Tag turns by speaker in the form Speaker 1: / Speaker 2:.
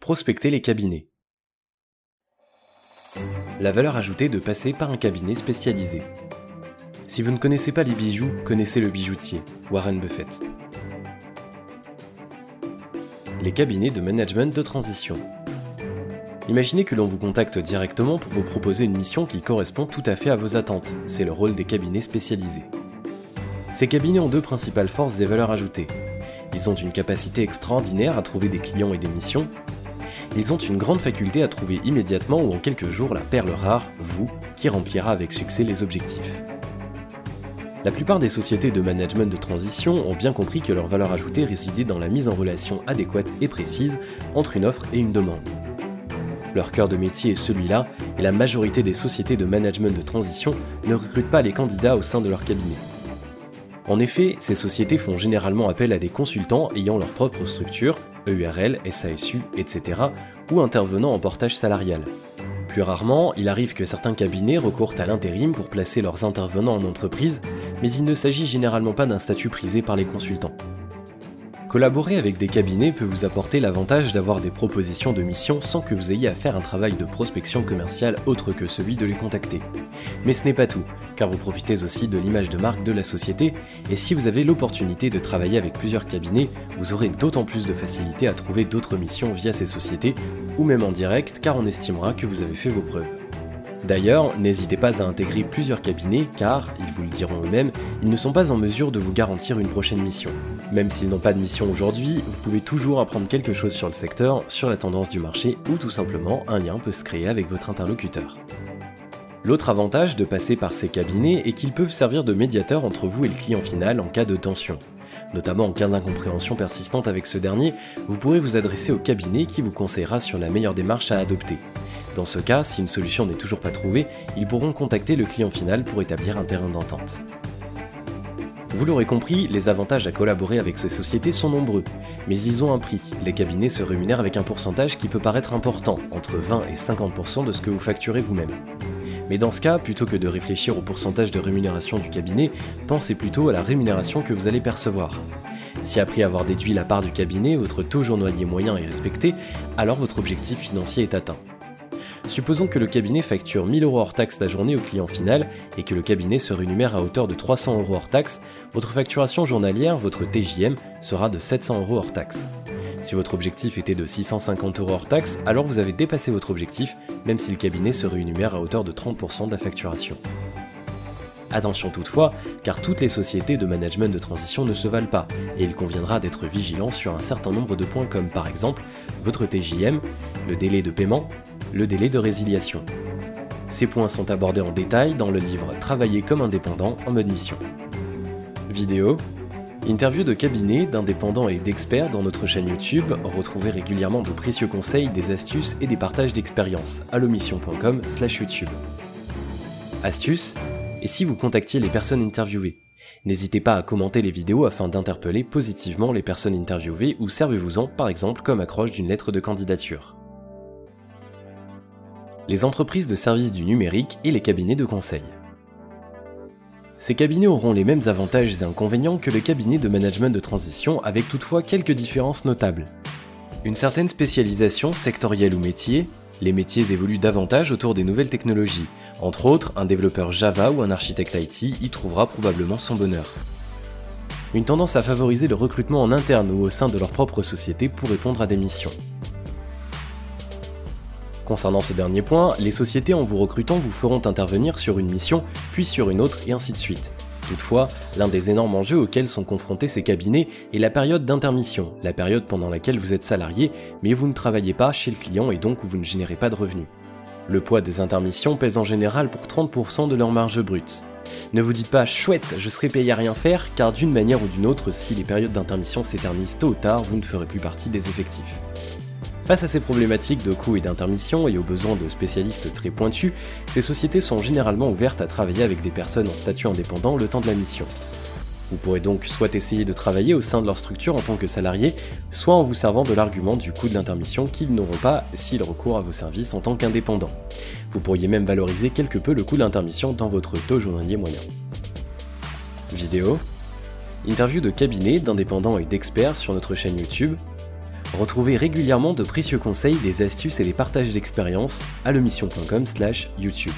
Speaker 1: Prospecter les cabinets. La valeur ajoutée de passer par un cabinet spécialisé. Si vous ne connaissez pas les bijoux, connaissez le bijoutier, Warren Buffett. Les cabinets de management de transition. Imaginez que l'on vous contacte directement pour vous proposer une mission qui correspond tout à fait à vos attentes. C'est le rôle des cabinets spécialisés. Ces cabinets ont deux principales forces et valeurs ajoutées. Ils ont une capacité extraordinaire à trouver des clients et des missions. Ils ont une grande faculté à trouver immédiatement ou en quelques jours la perle rare, vous, qui remplira avec succès les objectifs. La plupart des sociétés de management de transition ont bien compris que leur valeur ajoutée résidait dans la mise en relation adéquate et précise entre une offre et une demande. Leur cœur de métier est celui-là, et la majorité des sociétés de management de transition ne recrutent pas les candidats au sein de leur cabinet. En effet, ces sociétés font généralement appel à des consultants ayant leur propre structure, EURL, SASU, etc., ou intervenant en portage salarial. Plus rarement, il arrive que certains cabinets recourent à l'intérim pour placer leurs intervenants en entreprise, mais il ne s'agit généralement pas d'un statut prisé par les consultants. Collaborer avec des cabinets peut vous apporter l'avantage d'avoir des propositions de mission sans que vous ayez à faire un travail de prospection commerciale autre que celui de les contacter. Mais ce n'est pas tout, car vous profitez aussi de l'image de marque de la société, et si vous avez l'opportunité de travailler avec plusieurs cabinets, vous aurez d'autant plus de facilité à trouver d'autres missions via ces sociétés, ou même en direct, car on estimera que vous avez fait vos preuves. D'ailleurs, n'hésitez pas à intégrer plusieurs cabinets car, ils vous le diront eux-mêmes, ils ne sont pas en mesure de vous garantir une prochaine mission. Même s'ils n'ont pas de mission aujourd'hui, vous pouvez toujours apprendre quelque chose sur le secteur, sur la tendance du marché ou tout simplement un lien peut se créer avec votre interlocuteur. L'autre avantage de passer par ces cabinets est qu'ils peuvent servir de médiateur entre vous et le client final en cas de tension. Notamment en cas d'incompréhension persistante avec ce dernier, vous pourrez vous adresser au cabinet qui vous conseillera sur la meilleure démarche à adopter. Dans ce cas, si une solution n'est toujours pas trouvée, ils pourront contacter le client final pour établir un terrain d'entente. Vous l'aurez compris, les avantages à collaborer avec ces sociétés sont nombreux, mais ils ont un prix. Les cabinets se rémunèrent avec un pourcentage qui peut paraître important, entre 20 et 50% de ce que vous facturez vous-même. Mais dans ce cas, plutôt que de réfléchir au pourcentage de rémunération du cabinet, pensez plutôt à la rémunération que vous allez percevoir. Si après avoir déduit la part du cabinet, votre taux journalier moyen est respecté, alors votre objectif financier est atteint. Supposons que le cabinet facture 1000 euros hors taxe la journée au client final et que le cabinet se rémunère à hauteur de 300 euros hors taxe, votre facturation journalière, votre TJM, sera de 700 euros hors taxe. Si votre objectif était de 650 euros hors taxe, alors vous avez dépassé votre objectif, même si le cabinet se rémunère à hauteur de 30% de la facturation. Attention toutefois, car toutes les sociétés de management de transition ne se valent pas, et il conviendra d'être vigilant sur un certain nombre de points comme par exemple votre TJM, le délai de paiement, le délai de résiliation. Ces points sont abordés en détail dans le livre Travailler comme indépendant en mode mission. Vidéo Interview de cabinet, d'indépendants et d'experts dans notre chaîne YouTube. Retrouvez régulièrement de précieux conseils, des astuces et des partages d'expériences. allomission.com slash YouTube. Astuce Et si vous contactiez les personnes interviewées? N'hésitez pas à commenter les vidéos afin d'interpeller positivement les personnes interviewées ou servez-vous-en par exemple comme accroche d'une lettre de candidature les entreprises de services du numérique et les cabinets de conseil. Ces cabinets auront les mêmes avantages et inconvénients que le cabinet de management de transition avec toutefois quelques différences notables. Une certaine spécialisation sectorielle ou métier, les métiers évoluent davantage autour des nouvelles technologies. Entre autres, un développeur Java ou un architecte IT y trouvera probablement son bonheur. Une tendance à favoriser le recrutement en interne ou au sein de leur propre société pour répondre à des missions. Concernant ce dernier point, les sociétés en vous recrutant vous feront intervenir sur une mission, puis sur une autre, et ainsi de suite. Toutefois, l'un des énormes enjeux auxquels sont confrontés ces cabinets est la période d'intermission, la période pendant laquelle vous êtes salarié, mais vous ne travaillez pas chez le client et donc vous ne générez pas de revenus. Le poids des intermissions pèse en général pour 30% de leur marge brute. Ne vous dites pas chouette, je serai payé à rien faire, car d'une manière ou d'une autre, si les périodes d'intermission s'éternisent tôt ou tard, vous ne ferez plus partie des effectifs. Face à ces problématiques de coûts et d'intermission et aux besoins de spécialistes très pointus, ces sociétés sont généralement ouvertes à travailler avec des personnes en statut indépendant le temps de la mission. Vous pourrez donc soit essayer de travailler au sein de leur structure en tant que salarié, soit en vous servant de l'argument du coût de l'intermission qu'ils n'auront pas s'ils recourent à vos services en tant qu'indépendants. Vous pourriez même valoriser quelque peu le coût de l'intermission dans votre taux journalier moyen. Vidéo Interview de cabinet, d'indépendants et d'experts sur notre chaîne YouTube Retrouvez régulièrement de précieux conseils, des astuces et des partages d'expériences à lemission.com/youtube.